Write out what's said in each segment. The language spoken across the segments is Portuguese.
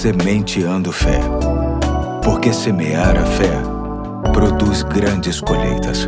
Sementeando Fé. Porque semear a fé produz grandes colheitas.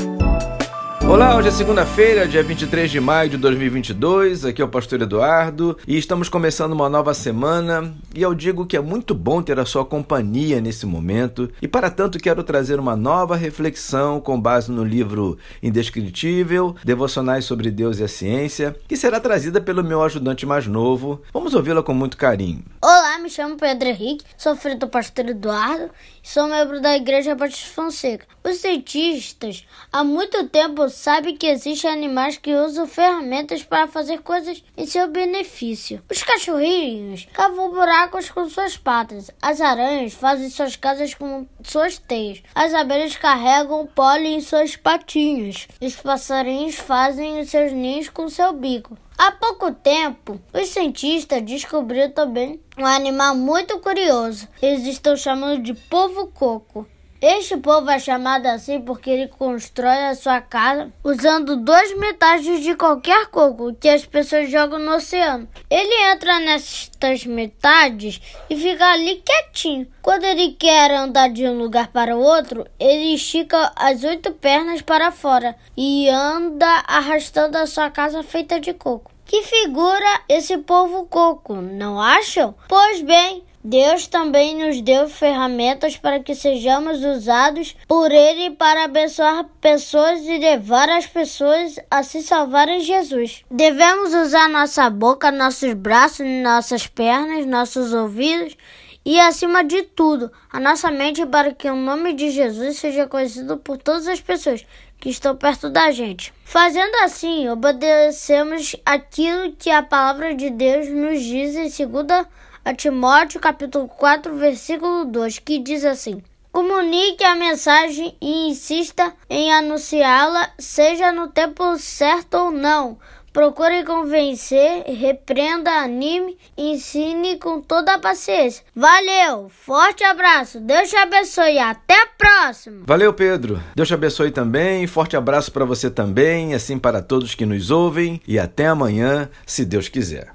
Olá, hoje é segunda-feira, dia 23 de maio de 2022. Aqui é o Pastor Eduardo e estamos começando uma nova semana. E eu digo que é muito bom ter a sua companhia nesse momento. E para tanto, quero trazer uma nova reflexão com base no livro Indescritível Devocionais sobre Deus e a Ciência, que será trazida pelo meu ajudante mais novo. Vamos ouvi-la com muito carinho. Olá, me chamo Pedro Henrique, sou filho do Pastor Eduardo e sou membro da Igreja Batista Fonseca. Os cientistas há muito tempo sabem que existem animais que usam ferramentas para fazer coisas em seu benefício. Os cachorrinhos cavam buracos com suas patas, as aranhas fazem suas casas com suas teias, as abelhas carregam pólen em suas patinhas, os passarinhos fazem seus ninhos com seu bico. Há pouco tempo, os cientistas descobriram também um animal muito curioso. Eles estão chamando de povo coco. Este povo é chamado assim porque ele constrói a sua casa usando dois metades de qualquer coco que as pessoas jogam no oceano. Ele entra nestas metades e fica ali quietinho. Quando ele quer andar de um lugar para o outro, ele estica as oito pernas para fora e anda arrastando a sua casa feita de coco. Que figura esse povo coco, não acham? Pois bem, Deus também nos deu ferramentas para que sejamos usados por Ele para abençoar pessoas e levar as pessoas a se salvarem em Jesus. Devemos usar nossa boca, nossos braços, nossas pernas, nossos ouvidos e, acima de tudo, a nossa mente para que o nome de Jesus seja conhecido por todas as pessoas que estão perto da gente. Fazendo assim, obedecemos aquilo que a palavra de Deus nos diz em 2 a Timóteo capítulo 4, versículo 2, que diz assim: Comunique a mensagem e insista em anunciá-la, seja no tempo certo ou não. Procure convencer, repreenda, anime, ensine com toda a paciência. Valeu, forte abraço, Deus te abençoe, até a próxima. Valeu, Pedro. Deus te abençoe também. Forte abraço para você também, assim para todos que nos ouvem e até amanhã, se Deus quiser.